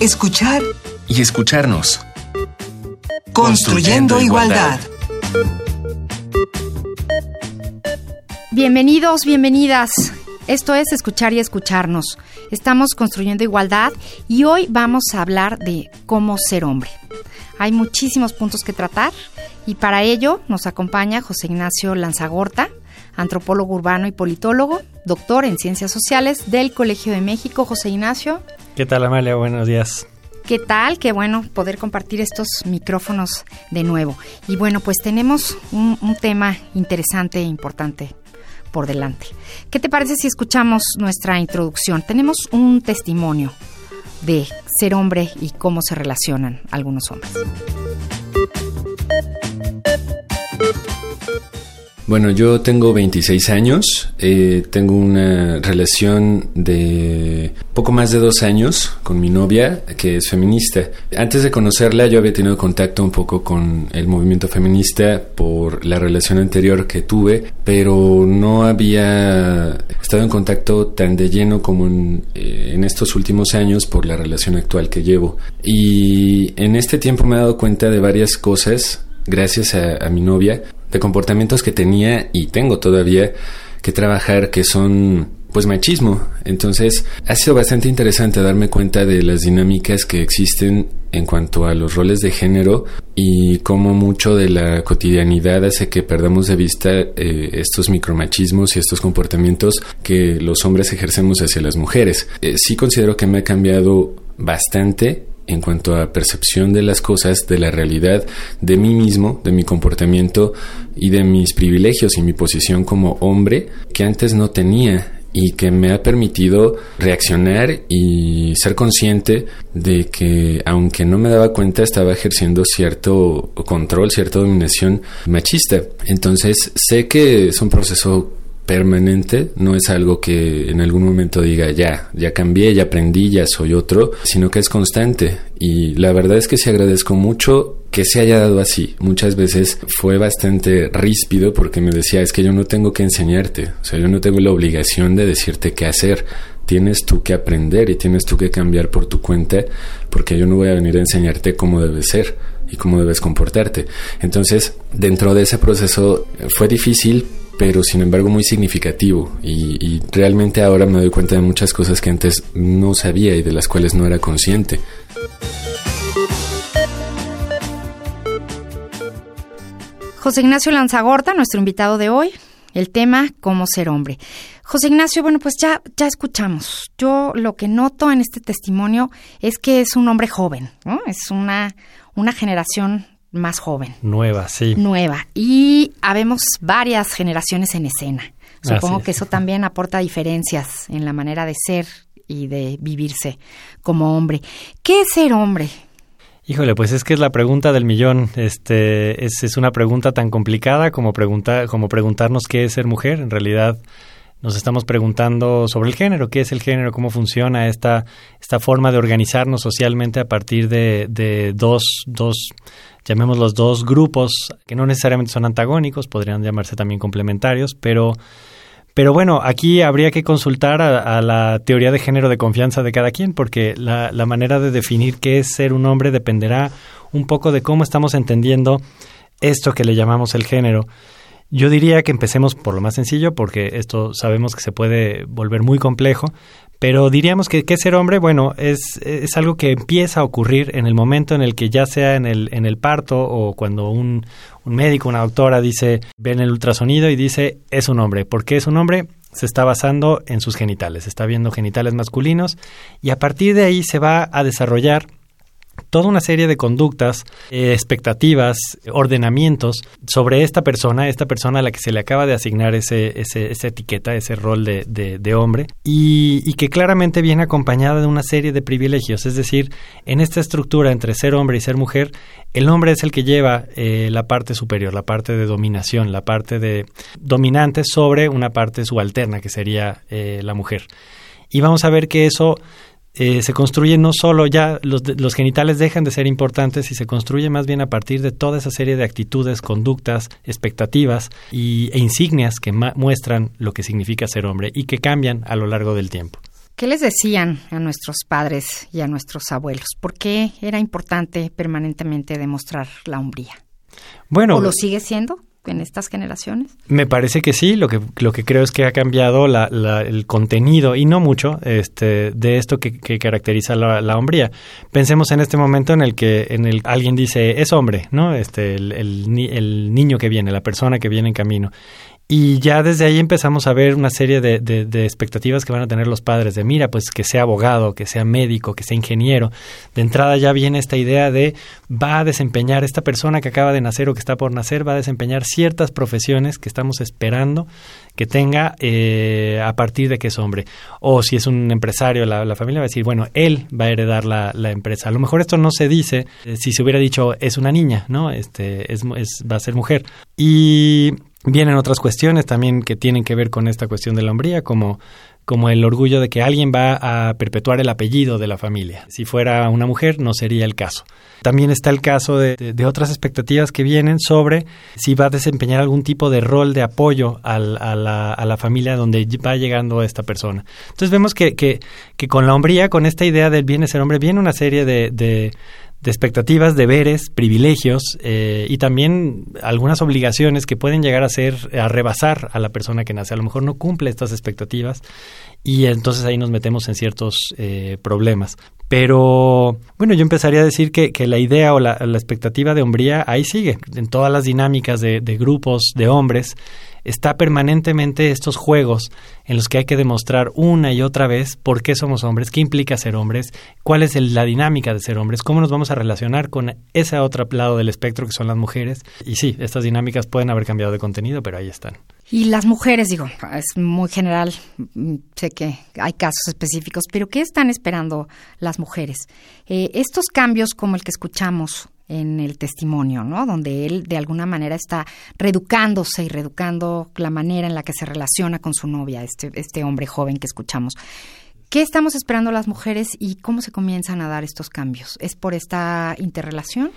escuchar y escucharnos. Construyendo, igualdad. Bienvenidos, bienvenidas. Esto es Escuchar y Escucharnos. Estamos construyendo igualdad y hoy vamos a hablar de cómo ser hombre. Hay muchísimos puntos que tratar y para ello nos acompaña José Ignacio Lanzagorta, antropólogo urbano y politólogo, doctor en ciencias sociales del Colegio de México. José Ignacio. ¿Qué tal, Amalia? Buenos días. ¿Qué tal? Qué bueno poder compartir estos micrófonos de nuevo. Y bueno, pues tenemos un, tema interesante e importante por delante. ¿Qué te parece si escuchamos nuestra introducción? Tenemos un testimonio de ser hombre y cómo se relacionan algunos hombres. Bueno, yo tengo 26 años, eh, tengo una relación de poco más de dos años con mi novia, que es feminista. Antes de conocerla yo había tenido contacto un poco con el movimiento feminista por la relación anterior que tuve, pero no había estado en contacto tan de lleno como en, eh, en estos últimos años por la relación actual que llevo. Y en este tiempo me he dado cuenta de varias cosas gracias a, mi novia, de comportamientos que tenía y tengo todavía que trabajar que son pues machismo. Entonces ha sido bastante interesante darme cuenta de las dinámicas que existen en cuanto a los roles de género y cómo mucho de la cotidianidad hace que perdamos de vista eh, estos micromachismos y estos comportamientos que los hombres ejercemos hacia las mujeres. Eh, sí considero que me ha cambiado bastante en cuanto a percepción de las cosas, de la realidad, de mí mismo, de mi comportamiento y de mis privilegios y mi posición como hombre que antes no tenía y que me ha permitido reaccionar y ser consciente de que aunque no me daba cuenta estaba ejerciendo cierto control, cierta dominación machista. Entonces sé que es un proceso permanente, no es algo que en algún momento diga ya, ya cambié, ya aprendí, ya soy otro, sino que es constante. Y la verdad es que sí agradezco mucho que se haya dado así. Muchas veces fue bastante ríspido porque me decía, es que yo no tengo que enseñarte, o sea, yo no tengo la obligación de decirte qué hacer. Tienes tú que aprender y tienes tú que cambiar por tu cuenta porque yo no voy a venir a enseñarte cómo debes ser y cómo debes comportarte. Entonces, dentro de ese proceso fue difícil, pero sin embargo muy significativo y, realmente ahora me doy cuenta de muchas cosas que antes no sabía y de las cuales no era consciente. José Ignacio Lanzagorta, nuestro invitado de hoy, el tema cómo ser hombre. José Ignacio, bueno, pues ya, ya escuchamos. Yo lo que noto en este testimonio es que es un hombre joven, ¿no? Es una, una generación más joven. Nueva, sí. Nueva. Y habemos varias generaciones en escena. Supongo que eso también aporta diferencias en la manera de ser y de vivirse como hombre. ¿Qué es ser hombre? Híjole, pues es que es la pregunta del millón. Este es, es una pregunta tan complicada como preguntar como preguntarnos qué es ser mujer. En realidad nos estamos preguntando sobre el género, qué es el género, cómo funciona esta, esta forma de organizarnos socialmente a partir de, de dos, dos, llamémoslos dos grupos, que no necesariamente son antagónicos, podrían llamarse también complementarios, pero, pero bueno, aquí habría que consultar a, la teoría de género de confianza de cada quien, porque la, la manera de definir qué es ser un hombre dependerá un poco de cómo estamos entendiendo esto que le llamamos el género. Yo diría que empecemos por lo más sencillo, porque esto sabemos que se puede volver muy complejo, pero diríamos que, que ser hombre, bueno, es, es algo que empieza a ocurrir en el momento en el que ya sea en el, en el parto o cuando un, un médico, una doctora dice, ven el ultrasonido y dice, es un hombre. ¿Por qué es un hombre? se está basando en sus genitales, está viendo genitales masculinos y a partir de ahí se va a desarrollar toda una serie de conductas, eh, expectativas, ordenamientos sobre esta persona, esta persona a la que se le acaba de asignar ese, esa etiqueta, ese rol de, de, hombre, y, que claramente viene acompañada de una serie de privilegios. Es decir, en esta estructura entre ser hombre y ser mujer, el hombre es el que lleva eh, la parte superior, la parte de dominación, la parte de dominante sobre una parte subalterna, que sería eh, la mujer. Y vamos a ver que eso eh, se construye no solo ya los, los, genitales dejan de ser importantes y se construye más bien a partir de toda esa serie de actitudes, conductas, expectativas y, e insignias que muestran lo que significa ser hombre y que cambian a lo largo del tiempo. ¿Qué les decían a nuestros padres y a nuestros abuelos? ¿Por qué era importante permanentemente demostrar la hombría? Bueno, ¿O lo sigue siendo? En estas generaciones? Me parece que sí. Lo que lo que creo es que ha cambiado el contenido y no mucho este de esto que, caracteriza la, hombría. Pensemos en este momento en el que en el alguien dice es hombre, no, este el, el niño que viene, la persona que viene en camino y ya desde ahí empezamos a ver una serie de, de, expectativas que van a tener los padres de, mira, pues que sea abogado, que sea médico, que sea ingeniero. De entrada ya viene esta idea de, va a desempeñar esta persona que acaba de nacer o que está por nacer, va a desempeñar ciertas profesiones que estamos esperando que tenga eh, a partir de que es hombre. O si es un empresario, la, familia va a decir, bueno, él va a heredar la, la empresa. A lo mejor esto no se dice eh, si se hubiera dicho es una niña, ¿no? Este, es, es, va a ser mujer. Y Vienen otras cuestiones también que tienen que ver con esta cuestión de la hombría, como, como el orgullo de que alguien va a perpetuar el apellido de la familia. Si fuera una mujer, no sería el caso. También está el caso de, de, otras expectativas que vienen sobre si va a desempeñar algún tipo de rol de apoyo a, la, a, la, familia donde va llegando esta persona. Entonces vemos que, que, que con la hombría, con esta idea del bien de ser hombre, viene una serie de de expectativas, deberes, privilegios eh, y también algunas obligaciones que pueden llegar a ser, a rebasar a la persona que nace. A lo mejor no cumple estas expectativas y entonces ahí nos metemos en ciertos eh, problemas. Pero bueno, yo empezaría a decir que, que la idea o la, la, expectativa de hombría ahí sigue, en todas las dinámicas de, de grupos de hombres está permanentemente estos juegos en los que hay que demostrar una y otra vez por qué somos hombres, qué implica ser hombres, cuál es la dinámica de ser hombres, cómo nos vamos a relacionar con ese otro lado del espectro que son las mujeres. Y sí, estas dinámicas pueden haber cambiado de contenido, pero ahí están. Y las mujeres, digo, es muy general, mm, sé que hay casos específicos, pero ¿qué están esperando las mujeres? Eh, estos cambios como el que escuchamos en el testimonio, ¿no? Donde él de alguna manera está reeducándose y reeducando la manera en la que se relaciona con su novia, este, este hombre joven que escuchamos. ¿Qué estamos esperando las mujeres y cómo se comienzan a dar estos cambios? ¿Es por esta interrelación?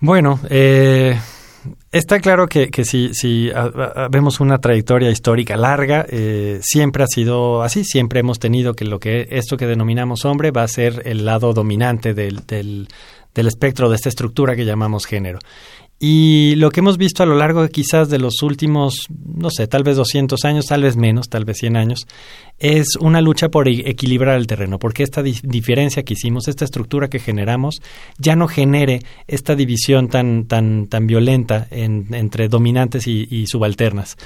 Bueno, eh, Está claro que, que si, si vemos una trayectoria histórica larga, eh, siempre ha sido así, siempre hemos tenido que lo que esto que denominamos hombre va a ser el lado dominante del, del, del espectro de esta estructura que llamamos género. Y lo que hemos visto a lo largo quizás de los últimos, no sé, tal vez 200 años, tal vez menos, tal vez 100 años, es una lucha por e-, equilibrar el terreno, porque esta diferencia que hicimos, esta estructura que generamos, ya no genere esta división tan, tan, tan violenta entre dominantes y subalternas.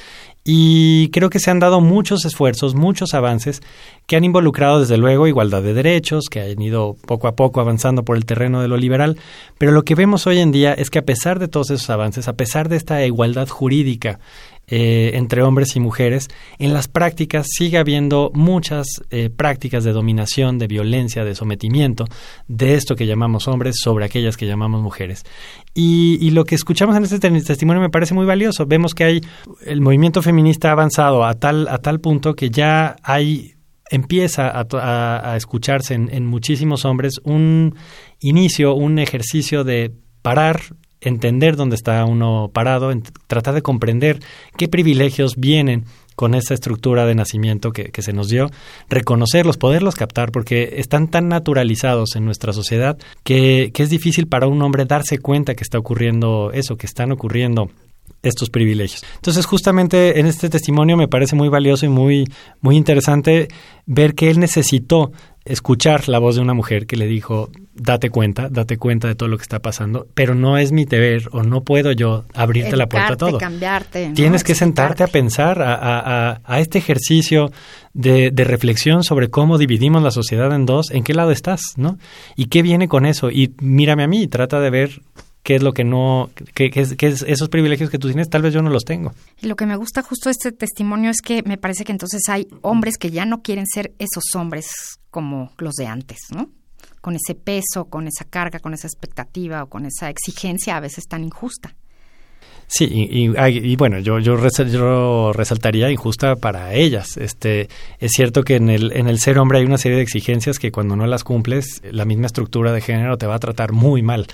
Y creo que se han dado muchos esfuerzos, muchos avances que han involucrado desde luego igualdad de derechos, que han ido poco a poco avanzando por el terreno de lo liberal, pero lo que vemos hoy en día es que a pesar de todos esos avances, a pesar de esta igualdad jurídica eh, entre hombres y mujeres, en las prácticas sigue habiendo muchas eh, prácticas de dominación, de violencia, de sometimiento de esto que llamamos hombres sobre aquellas que llamamos mujeres. Y, lo que escuchamos en este testimonio me parece muy valioso. Vemos que hay el movimiento feminista ha avanzado a tal, a tal punto que ya hay empieza a, a, escucharse en, en muchísimos hombres un inicio, un ejercicio de parar entender dónde está uno parado, tratar de comprender qué privilegios vienen con esa estructura de nacimiento que, que, se nos dio, reconocerlos, poderlos captar, porque están tan naturalizados en nuestra sociedad que, que es difícil para un hombre darse cuenta que está ocurriendo eso, que están ocurriendo estos privilegios. Entonces, justamente en este testimonio me parece muy valioso y muy, muy interesante ver que él necesitó escuchar la voz de una mujer que le dijo, date cuenta, date cuenta de todo lo que está pasando, pero no es mi deber o no puedo yo abrirte la puerta a todo. cambiarte. Tienes que sentarte a pensar a, a, a este ejercicio de, de, reflexión sobre cómo dividimos la sociedad en dos, en qué lado estás, ¿no? Y qué viene con eso. Y mírame a mí y trata de ver qué es lo que no, qué, es, qué es esos privilegios que tú tienes, tal vez yo no los tengo. Y lo que me gusta justo de este testimonio es que me parece que entonces hay hombres que ya no quieren ser esos hombres como los de antes, ¿no? Con ese peso, con esa carga, con esa expectativa o con esa exigencia a veces tan injusta. Sí, y, bueno, yo, yo, yo, resaltaría injusta para ellas. Este, es cierto que en el, en el ser hombre hay una serie de exigencias que cuando no las cumples, la misma estructura de género te va a tratar muy mal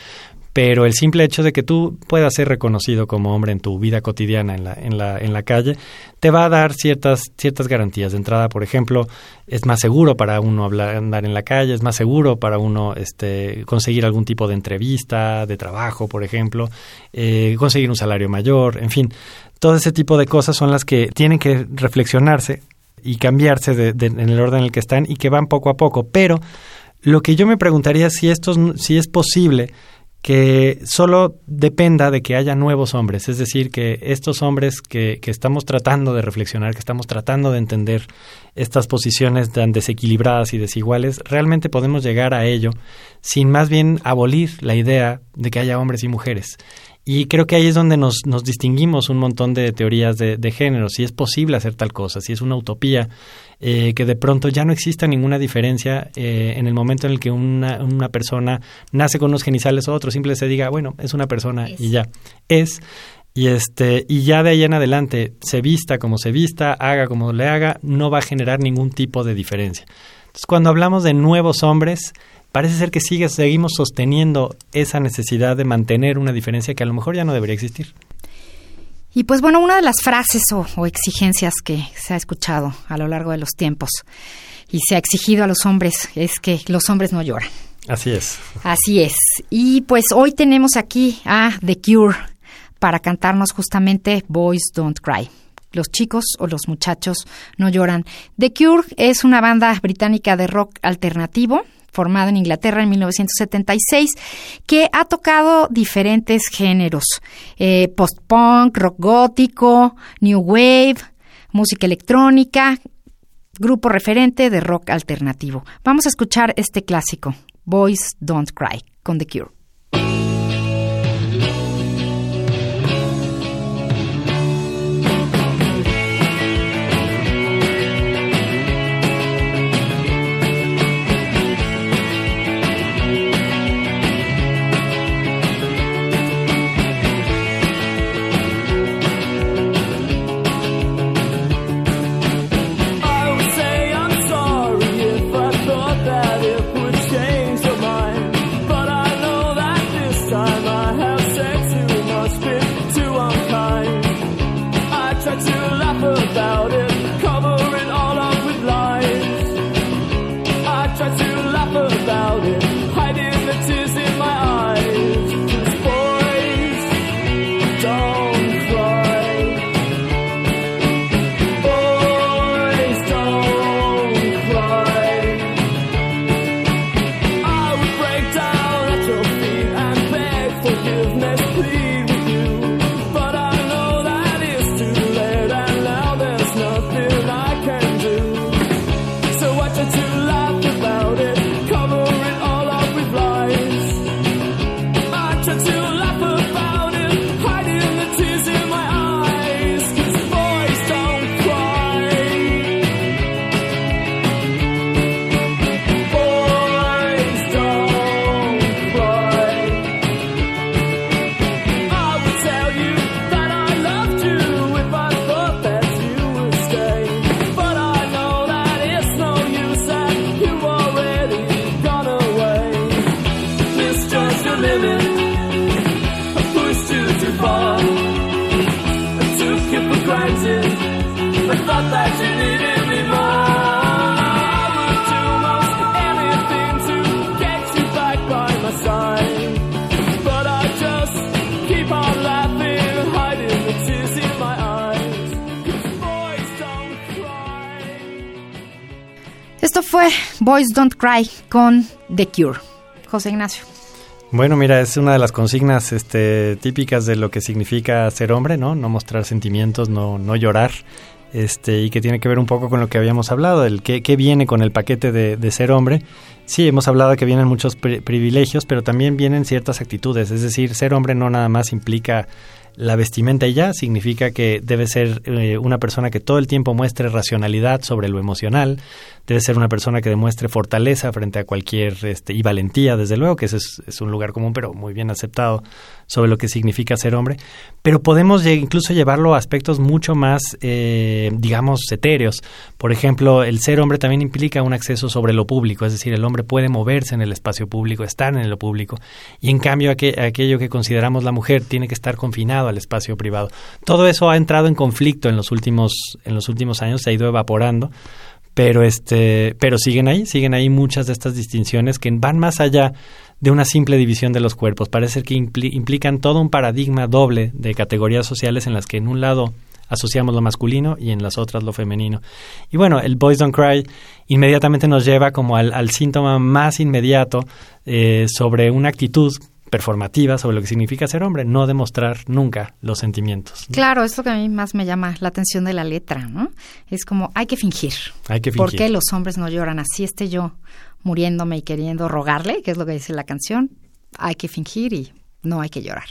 pero el simple hecho de que tú puedas ser reconocido como hombre en tu vida cotidiana en la, en la, en la calle, te va a dar ciertas, ciertas garantías. De entrada, por ejemplo, es más seguro para uno hablar, andar en la calle, es más seguro para uno este, conseguir algún tipo de entrevista, de trabajo, por ejemplo, eh, conseguir un salario mayor, en fin. Todo ese tipo de cosas son las que tienen que reflexionarse y cambiarse de, en el orden en el que están y que van poco a poco. Pero lo que yo me preguntaría si esto si es posible que solo dependa de que haya nuevos hombres, es decir, que estos hombres que, que, estamos tratando de reflexionar, que estamos tratando de entender estas posiciones tan desequilibradas y desiguales, realmente podemos llegar a ello sin más bien abolir la idea de que haya hombres y mujeres. Y creo que ahí es donde nos, nos distinguimos un montón de teorías de, de, género, si es posible hacer tal cosa, si es una utopía, eh, que de pronto ya no exista ninguna diferencia eh, en el momento en el que una, una, persona nace con unos genitales o otros, simple se diga, bueno, es una persona y ya, es. Y, este, y ya de ahí en adelante, se vista como se vista, haga como le haga, no va a generar ningún tipo de diferencia. Entonces, cuando hablamos de nuevos hombres, parece ser que sigue, seguimos sosteniendo esa necesidad de mantener una diferencia que a lo mejor ya no debería existir. Y pues bueno, una de las frases o, o, exigencias que se ha escuchado a lo largo de los tiempos y se ha exigido a los hombres es que los hombres no lloran. Así es. Así es. Y pues hoy tenemos aquí a The Cure para cantarnos justamente Boys Don't Cry. Los chicos o los muchachos no lloran. The Cure es una banda británica de rock alternativo formado en Inglaterra en 1976, que ha tocado diferentes géneros, eh, post-punk, rock gótico, new wave, música electrónica, grupo referente de rock alternativo. Vamos a escuchar este clásico, Boys Don't Cry, con The Cure. Boys Don't Cry con The Cure. José Ignacio. Bueno, mira, es una de las consignas este, típicas de lo que significa ser hombre, ¿no? No mostrar sentimientos, no, no llorar, este, y que tiene que ver un poco con lo que habíamos hablado, el qué, qué viene con el paquete de, de, ser hombre. Sí, hemos hablado que vienen muchos pri privilegios, pero también vienen ciertas actitudes, es decir, ser hombre no nada más implica la vestimenta ya significa que debe ser eh, una persona que todo el tiempo muestre racionalidad sobre lo emocional, debe ser una persona que demuestre fortaleza frente a cualquier este, y valentía, desde luego, que ese es, un lugar común, pero muy bien aceptado sobre lo que significa ser hombre. Pero podemos incluso llevarlo a aspectos mucho más, eh, digamos, etéreos. Por ejemplo, el ser hombre también implica un acceso sobre lo público, es decir, el hombre puede moverse en el espacio público, estar en lo público, y en cambio aquello que consideramos la mujer tiene que estar confinado al espacio privado. Todo eso ha entrado en conflicto en los últimos, en los últimos años, se ha ido evaporando pero este pero siguen ahí siguen ahí muchas de estas distinciones que van más allá de una simple división de los cuerpos parece que implican todo un paradigma doble de categorías sociales en las que en un lado asociamos lo masculino y en las otras lo femenino y bueno el boys don't cry inmediatamente nos lleva como al, síntoma más inmediato eh, sobre una actitud performativa sobre lo que significa ser hombre, no demostrar nunca los sentimientos. Claro, es lo que a mí más me llama la atención de la letra, ¿no? Es como, hay que fingir. Hay que fingir. ¿Por qué los hombres no lloran? Así esté yo muriéndome y queriendo rogarle, que es lo que dice la canción, hay que fingir y no hay que llorar.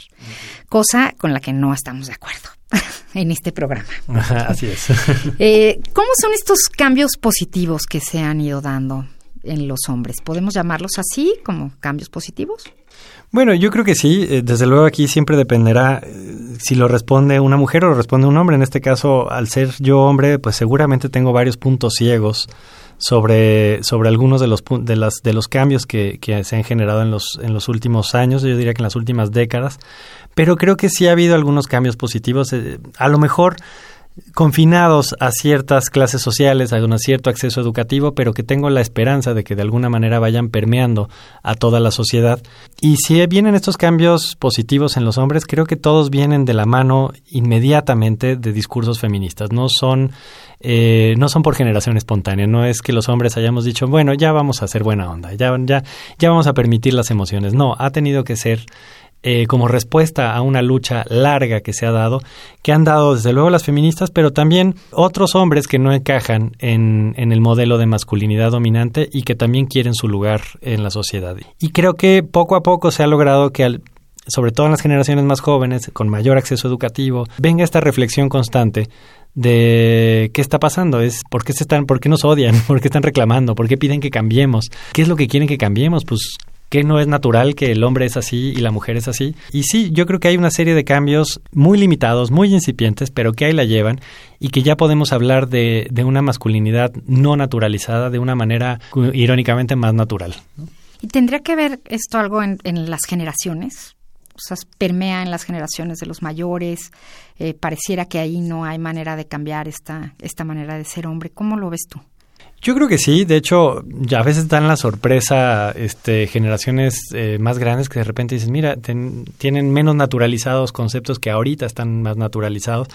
Cosa con la que no estamos de acuerdo en este programa. Así es. Eh, ¿Cómo son estos cambios positivos que se han ido dando en los hombres? ¿Podemos llamarlos así, como cambios positivos? Bueno, yo creo que sí. Eh, desde luego aquí siempre dependerá eh, si lo responde una mujer o lo responde un hombre. En este caso, al ser yo hombre, pues seguramente tengo varios puntos ciegos sobre, sobre algunos de los, de, las, de los cambios que, que se han generado en los, en los últimos años, yo diría que en las últimas décadas. Pero creo que sí ha habido algunos cambios positivos. Eh, a lo mejor confinados a ciertas clases sociales, a un cierto acceso educativo, pero que tengo la esperanza de que de alguna manera vayan permeando a toda la sociedad. Y si vienen estos cambios positivos en los hombres, creo que todos vienen de la mano inmediatamente de discursos feministas. No son, eh, no son por generación espontánea. No es que los hombres hayamos dicho, bueno, ya vamos a hacer buena onda, ya, ya, ya vamos a permitir las emociones. No, ha tenido que ser eh, como respuesta a una lucha larga que se ha dado, que han dado desde luego las feministas, pero también otros hombres que no encajan en, en el modelo de masculinidad dominante y que también quieren su lugar en la sociedad. Y creo que poco a poco se ha logrado que al, sobre todo en las generaciones más jóvenes, con mayor acceso educativo, venga esta reflexión constante de qué está pasando, es por qué se están, por qué nos odian, por qué están reclamando, por qué piden que cambiemos, qué es lo que quieren que cambiemos, pues que no es natural que el hombre es así y la mujer es así. Y sí, yo creo que hay una serie de cambios muy limitados, muy incipientes, pero que ahí la llevan y que ya podemos hablar de, de una masculinidad no naturalizada de una manera irónicamente más natural. ¿Y tendría que ver esto algo en, las generaciones? O sea, permea en las generaciones de los mayores, eh, pareciera que ahí no hay manera de cambiar esta, esta manera de ser hombre. ¿Cómo lo ves tú? Yo creo que sí, de hecho, ya a veces dan la sorpresa este, generaciones eh, más grandes que de repente dicen, mira, tienen menos naturalizados conceptos que ahorita están más naturalizados,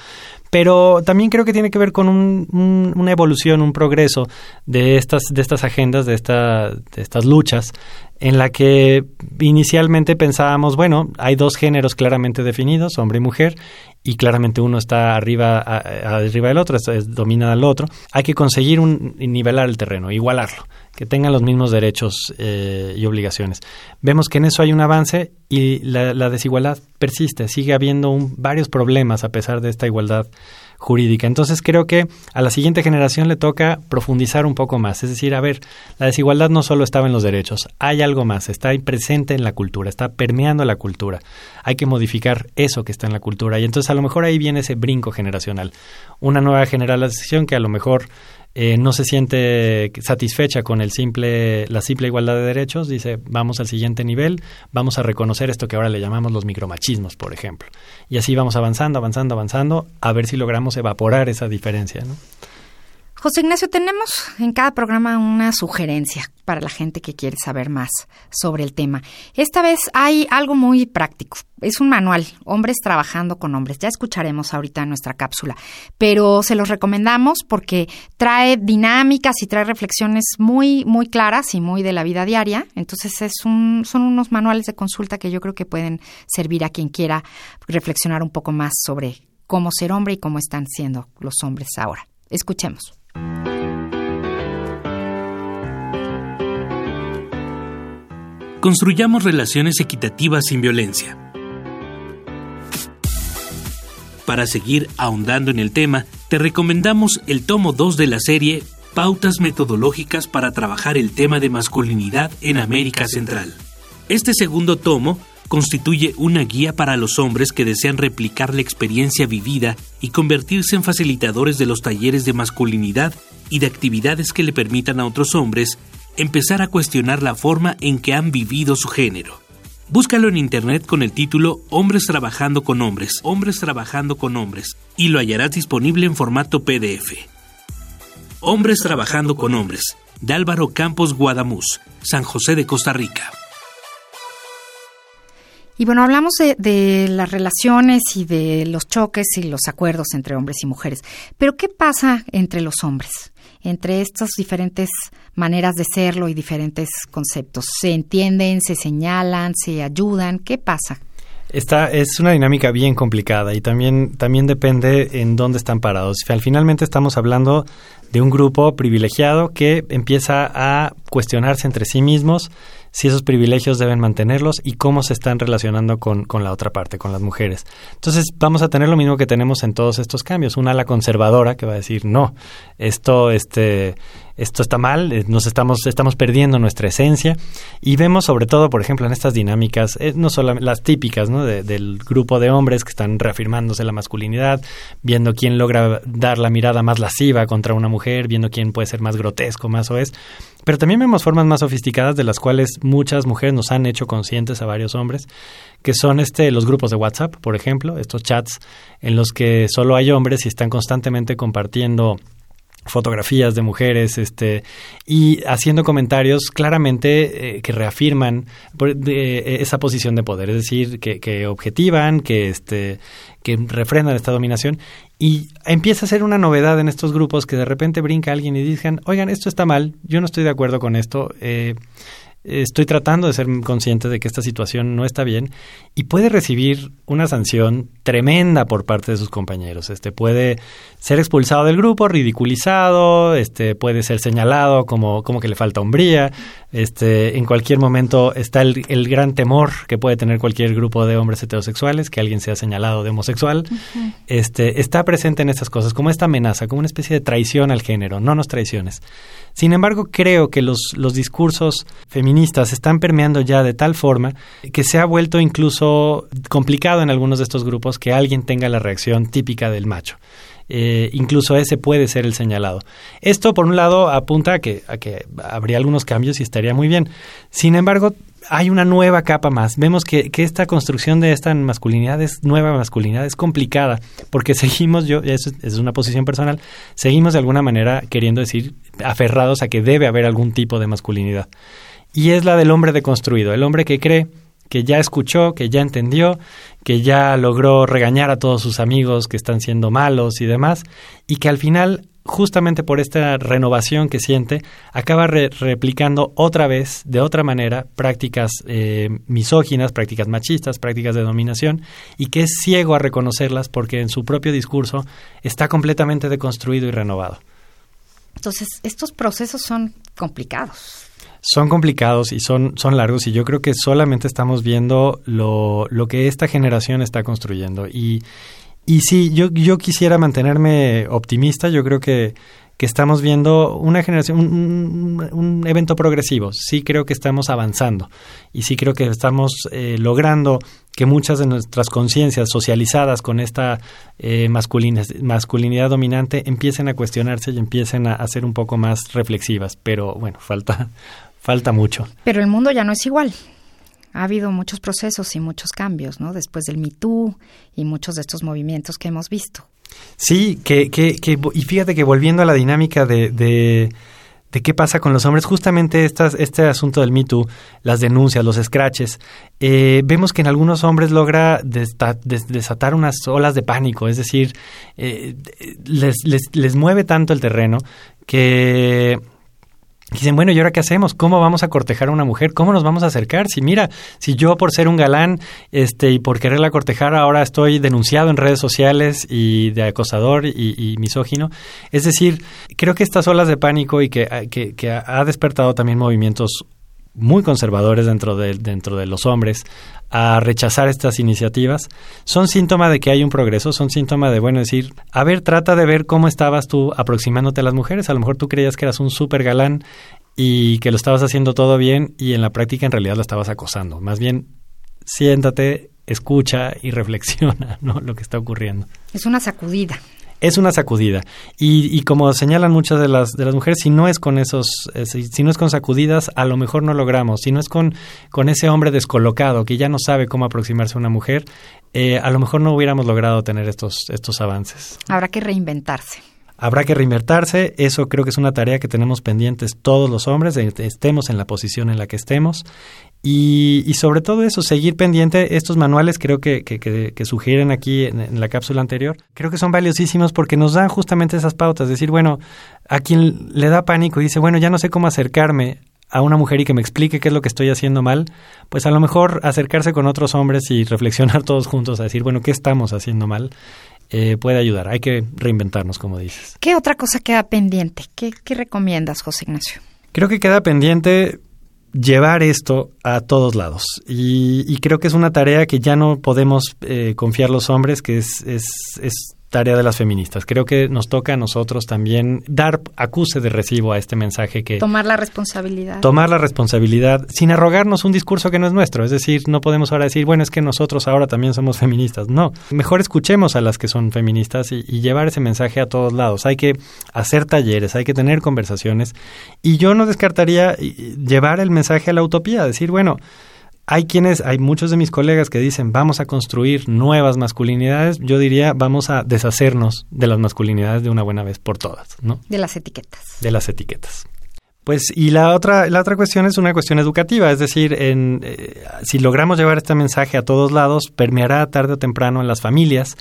pero también creo que tiene que ver con un, una evolución, un progreso de estas, de estas agendas, de, esta, de estas luchas, en la que inicialmente pensábamos, bueno, hay dos géneros claramente definidos, hombre y mujer, y claramente uno está arriba, arriba del otro, es, domina al otro. Hay que conseguir un, nivelar el terreno, igualarlo, que tengan los mismos derechos eh, y obligaciones. Vemos que en eso hay un avance y la, desigualdad persiste, sigue habiendo varios problemas a pesar de esta igualdad jurídica. Entonces creo que a la siguiente generación le toca profundizar un poco más. Es decir, a ver, la desigualdad no solo estaba en los derechos, hay algo más, está presente en la cultura, está permeando la cultura. Hay que modificar eso que está en la cultura. Y entonces a lo mejor ahí viene ese brinco generacional. Una nueva generación que a lo mejor eh, no se siente satisfecha con el simple, la simple igualdad de derechos, dice, vamos al siguiente nivel, vamos a reconocer esto que ahora le llamamos los micromachismos, por ejemplo. Y así vamos avanzando, avanzando, avanzando, a ver si logramos evaporar esa diferencia. ¿no? José Ignacio, tenemos en cada programa una sugerencia para la gente que quiere saber más sobre el tema. Esta vez hay algo muy práctico. Es un manual, hombres trabajando con hombres. Ya escucharemos ahorita nuestra cápsula, pero se los recomendamos porque trae dinámicas y trae reflexiones muy, muy claras y muy de la vida diaria. Entonces es un, son unos manuales de consulta que yo creo que pueden servir a quien quiera reflexionar un poco más sobre cómo ser hombre y cómo están siendo los hombres ahora. Escuchemos. Construyamos relaciones equitativas sin violencia. Para seguir ahondando en el tema, te recomendamos el tomo 2 de la serie Pautas metodológicas para trabajar el tema de masculinidad en América Central. Este segundo tomo constituye una guía para los hombres que desean replicar la experiencia vivida y convertirse en facilitadores de los talleres de masculinidad y de actividades que le permitan a otros hombres empezar a cuestionar la forma en que han vivido su género. Búscalo en internet con el título Hombres trabajando con hombres, hombres trabajando con hombres, y lo hallarás disponible en formato PDF. Hombres trabajando con hombres, de Álvaro Campos Guadamuz, San José de Costa Rica. Y bueno, hablamos de, las relaciones y de los choques y los acuerdos entre hombres y mujeres. Pero ¿qué pasa entre los hombres? Entre estas diferentes maneras de serlo y diferentes conceptos. ¿Se entienden, se señalan, se ayudan? ¿Qué pasa? Esta es una dinámica bien complicada y también, también depende en dónde están parados. Al finalmente estamos hablando de un grupo privilegiado que empieza a cuestionarse entre sí mismos si esos privilegios deben mantenerlos y cómo se están relacionando con, con, la otra parte, con las mujeres. Entonces vamos a tener lo mismo que tenemos en todos estos cambios. Una ala conservadora que va a decir, no, esto, este, esto está mal, eh, nos estamos, estamos perdiendo nuestra esencia. Y vemos sobre todo, por ejemplo, en estas dinámicas, eh, no solo las típicas ¿no? del grupo de hombres que están reafirmándose la masculinidad, viendo quién logra dar la mirada más lasciva contra una mujer, viendo quién puede ser más grotesco, más o es. Pero también vemos formas más sofisticadas de las cuales muchas mujeres nos han hecho conscientes a varios hombres, que son este los grupos de WhatsApp, por ejemplo, estos chats en los que solo hay hombres y están constantemente compartiendo fotografías de mujeres este y haciendo comentarios claramente eh, que reafirman eh, esa posición de poder es decir que, que, objetivan que este que refrendan esta dominación. Y empieza a ser una novedad en estos grupos que de repente brinca alguien y dicen oigan esto está mal yo no estoy de acuerdo con esto eh, estoy tratando de ser consciente de que esta situación no está bien y puede recibir una sanción tremenda por parte de sus compañeros. Este puede ser expulsado del grupo, ridiculizado, este puede ser señalado como, como que le falta hombría. Este, en cualquier momento está el, el gran temor que puede tener cualquier grupo de hombres heterosexuales, que alguien sea señalado de homosexual. Este está presente en estas cosas como esta amenaza, como una especie de traición al género. No nos traiciones. Sin embargo, creo que los, los discursos feministas están permeando ya de tal forma que se ha vuelto incluso complicado en algunos de estos grupos que alguien tenga la reacción típica del macho. Eh, incluso ese puede ser el señalado. Esto, por un lado, apunta a que, habría algunos cambios y estaría muy bien. Sin embargo, hay una nueva capa más. Vemos que, que, esta construcción de esta masculinidad es nueva masculinidad, es complicada, porque seguimos, yo, eso es una posición personal, seguimos de alguna manera queriendo decir, aferrados a que debe haber algún tipo de masculinidad. Y es la del hombre deconstruido, el hombre que cree que ya escuchó, que ya entendió, que ya logró regañar a todos sus amigos que están siendo malos y demás, y que al final justamente por esta renovación que siente, acaba replicando otra vez, de otra manera, prácticas eh, misóginas, prácticas machistas, prácticas de dominación, y que es ciego a reconocerlas porque en su propio discurso está completamente deconstruido y renovado. Entonces, estos procesos son complicados. Son complicados y son, son largos y yo creo que solamente estamos viendo lo, lo que esta generación está construyendo. Y, y sí, yo, yo quisiera mantenerme optimista. Yo creo que, que estamos viendo una generación, un, evento progresivo. Sí creo que estamos avanzando y sí creo que estamos eh, logrando que muchas de nuestras conciencias socializadas con esta eh, masculinidad dominante empiecen a cuestionarse y empiecen a ser un poco más reflexivas. Pero bueno, falta, falta mucho. Pero el mundo ya no es igual ha habido muchos procesos y muchos cambios, ¿no? Después del Me Too y muchos de estos movimientos que hemos visto. Sí, que, que, que y fíjate que volviendo a la dinámica de, de, qué pasa con los hombres, justamente estas, este asunto del Me Too, las denuncias, los scratches, eh, vemos que en algunos hombres logra desatar unas olas de pánico, es decir, eh, les, les, les mueve tanto el terreno que Dicen, bueno, ¿y ahora qué hacemos? ¿Cómo vamos a cortejar a una mujer? ¿Cómo nos vamos a acercar? Si mira, si yo por ser un galán este, y por quererla cortejar ahora estoy denunciado en redes sociales y de acosador y, misógino. Es decir, creo que estas olas de pánico y que, que, que ha despertado también movimientos muy conservadores dentro de, dentro de los hombres a rechazar estas iniciativas, son síntoma de que hay un progreso, son síntoma de, bueno, decir, a ver, trata de ver cómo estabas tú aproximándote a las mujeres, a lo mejor tú creías que eras un súper galán y que lo estabas haciendo todo bien y en la práctica en realidad lo estabas acosando. Más bien, siéntate, escucha y reflexiona ¿no? lo que está ocurriendo. Es una sacudida es una sacudida. Y, y, como señalan muchas de las, de las mujeres, si no es con esos, eh, si, no es con sacudidas, a lo mejor no logramos. Si no es con, con ese hombre descolocado que ya no sabe cómo aproximarse a una mujer, eh, a lo mejor no hubiéramos logrado tener estos, estos avances. Habrá que reinventarse. Habrá que reinvertirse, eso creo que es una tarea que tenemos pendientes todos los hombres, estemos en la posición en la que estemos. Y, sobre todo eso, seguir pendiente. Estos manuales creo que, que, sugieren aquí en, la cápsula anterior, creo que son valiosísimos porque nos dan justamente esas pautas. Decir, bueno, a quien le da pánico y dice, bueno, ya no sé cómo acercarme a una mujer y que me explique qué es lo que estoy haciendo mal, pues a lo mejor acercarse con otros hombres y reflexionar todos juntos a decir, bueno, ¿qué estamos haciendo mal? Eh, puede ayudar. Hay que reinventarnos, como dices. ¿Qué otra cosa queda pendiente? ¿Qué, qué recomiendas, José Ignacio? Creo que queda pendiente llevar esto a todos lados. Y, creo que es una tarea que ya no podemos eh, confiar los hombres, que es, es, es tarea de las feministas. Creo que nos toca a nosotros también dar acuse de recibo a este mensaje que... Tomar la responsabilidad. Tomar la responsabilidad sin arrogarnos un discurso que no es nuestro. Es decir, no podemos ahora decir, bueno, es que nosotros ahora también somos feministas. No, mejor escuchemos a las que son feministas y, y llevar ese mensaje a todos lados. Hay que hacer talleres, hay que tener conversaciones. Y yo no descartaría llevar el mensaje a la utopía, decir, bueno, hay quienes, hay muchos de mis colegas que dicen vamos a construir nuevas masculinidades. Yo diría vamos a deshacernos de las masculinidades de una buena vez por todas, ¿no? De las etiquetas. De las etiquetas. Pues y la otra la otra cuestión es una cuestión educativa, es decir, en, eh, si logramos llevar este mensaje a todos lados, permeará tarde o temprano en las familias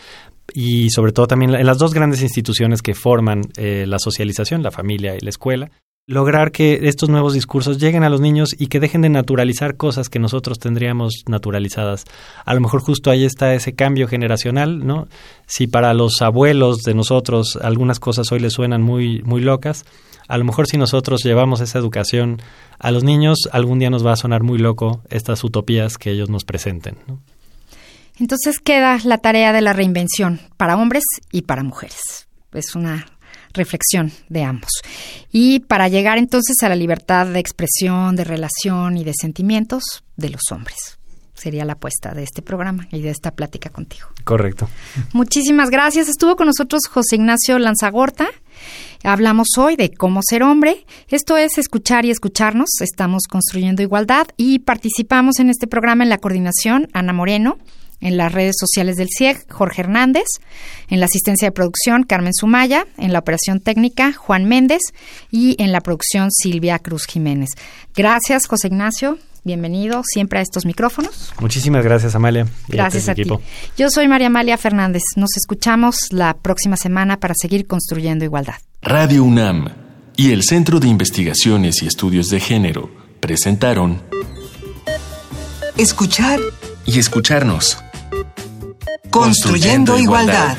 y sobre todo también en las dos grandes instituciones que forman eh, la socialización, la familia y la escuela lograr que estos nuevos discursos lleguen a los niños y que dejen de naturalizar cosas que nosotros tendríamos naturalizadas. A lo mejor justo ahí está ese cambio generacional, ¿no? Si para los abuelos de nosotros algunas cosas hoy les suenan muy muy locas, a lo mejor si nosotros llevamos esa educación a los niños, algún día nos va a sonar muy loco estas utopías que ellos nos presenten, Entonces queda la tarea de la reinvención para hombres y para mujeres. Es una reflexión de ambos. Y para llegar entonces a la libertad de expresión, de relación y de sentimientos de los hombres. Sería la apuesta de este programa y de esta plática contigo. Correcto. Muchísimas gracias. Estuvo con nosotros José Ignacio Lanzagorta. Hablamos hoy de cómo ser hombre. Esto es escuchar y escucharnos. Estamos construyendo igualdad y participamos en este programa en la coordinación Ana Moreno, en las redes sociales del CIEG, Jorge Hernández, en la asistencia de producción, Carmen Sumaya, en la operación técnica, Juan Méndez y en la producción, Silvia Cruz Jiménez. Gracias, José Ignacio. Bienvenido siempre a estos micrófonos. Muchísimas gracias, Amalia. Gracias a, ti. Yo soy María Amalia Fernández. Nos escuchamos la próxima semana para seguir construyendo igualdad. Radio UNAM y el Centro de Investigaciones y Estudios de Género presentaron Escuchar y escucharnos. Construyendo Igualdad.